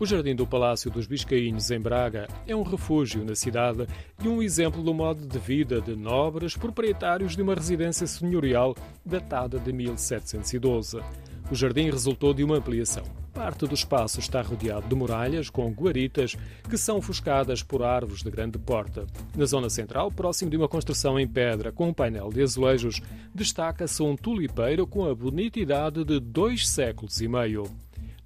O Jardim do Palácio dos Biscainhos, em Braga, é um refúgio na cidade e um exemplo do modo de vida de nobres proprietários de uma residência senhorial datada de 1712. O jardim resultou de uma ampliação. Parte do espaço está rodeado de muralhas com guaritas que são ofuscadas por árvores de grande porta. Na zona central, próximo de uma construção em pedra com um painel de azulejos, destaca-se um tulipeiro com a bonita idade de dois séculos e meio.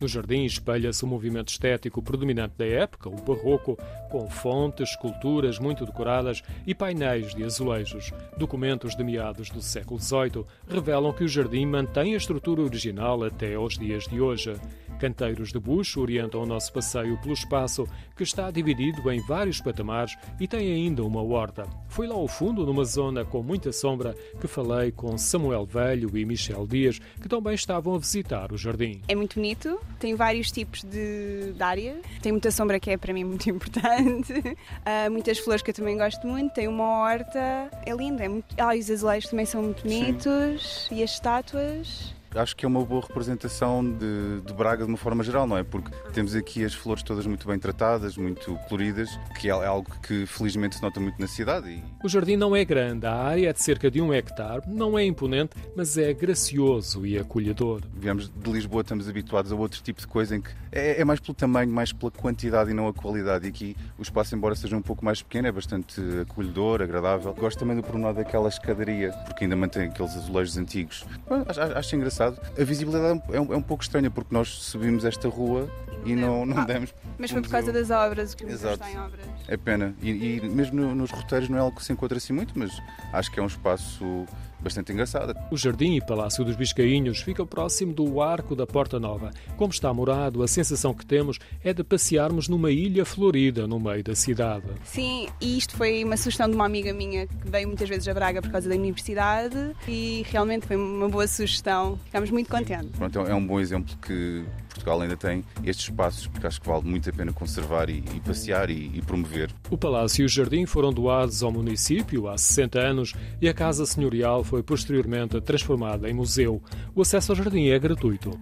No jardim espelha-se o movimento estético predominante da época, o barroco, com fontes, esculturas muito decoradas e painéis de azulejos. Documentos de meados do século XVIII revelam que o jardim mantém a estrutura original até aos dias de hoje. Canteiros de bucho orientam o nosso passeio pelo espaço, que está dividido em vários patamares e tem ainda uma horta. Foi lá ao fundo, numa zona com muita sombra, que falei com Samuel Velho e Michel Dias, que também estavam a visitar o jardim. É muito bonito, tem vários tipos de, de área, tem muita sombra que é para mim muito importante, uh, muitas flores que eu também gosto muito, tem uma horta, é lindo, é muito... ah, os azulejos também são muito bonitos Sim. e as estátuas acho que é uma boa representação de, de, Braga de uma forma geral, não é? Porque temos aqui as flores todas muito bem tratadas, muito coloridas, que é algo que felizmente se nota muito na cidade. E... O jardim não é grande, a área é de cerca de um hectare, não é imponente, mas é gracioso e acolhedor. Viemos de Lisboa, estamos habituados a outro tipo de coisa em que é, é mais pelo tamanho, mais pela quantidade e não a qualidade. E aqui o espaço, embora seja um pouco mais pequeno, é bastante acolhedor, agradável. Gosto também do pormenor daquela escadaria, porque ainda mantém aqueles azulejos antigos. Acho, acho engraçado engraçado. A visibilidade é um, é um pouco estranha porque nós subimos esta rua e não, não ah, demos. Mas foi por causa das obras, que Exato. está em obras. É pena. E, e mesmo nos roteiros não é algo que se encontra assim muito, mas acho que é um espaço bastante engraçada. O Jardim e Palácio dos Biscainhos ficam próximo do Arco da Porta Nova. Como está morado, a sensação que temos é de passearmos numa ilha florida no meio da cidade. Sim, e isto foi uma sugestão de uma amiga minha que veio muitas vezes a Braga por causa da universidade e realmente foi uma boa sugestão. Ficámos muito contentes. Pronto, é um bom exemplo que Portugal ainda tem estes espaços que acho que vale muito a pena conservar e, e passear e, e, promover. O Palácio e o Jardim foram doados ao município há 60 anos e a Casa Senhorial foi posteriormente transformada em museu. O acesso ao jardim é gratuito.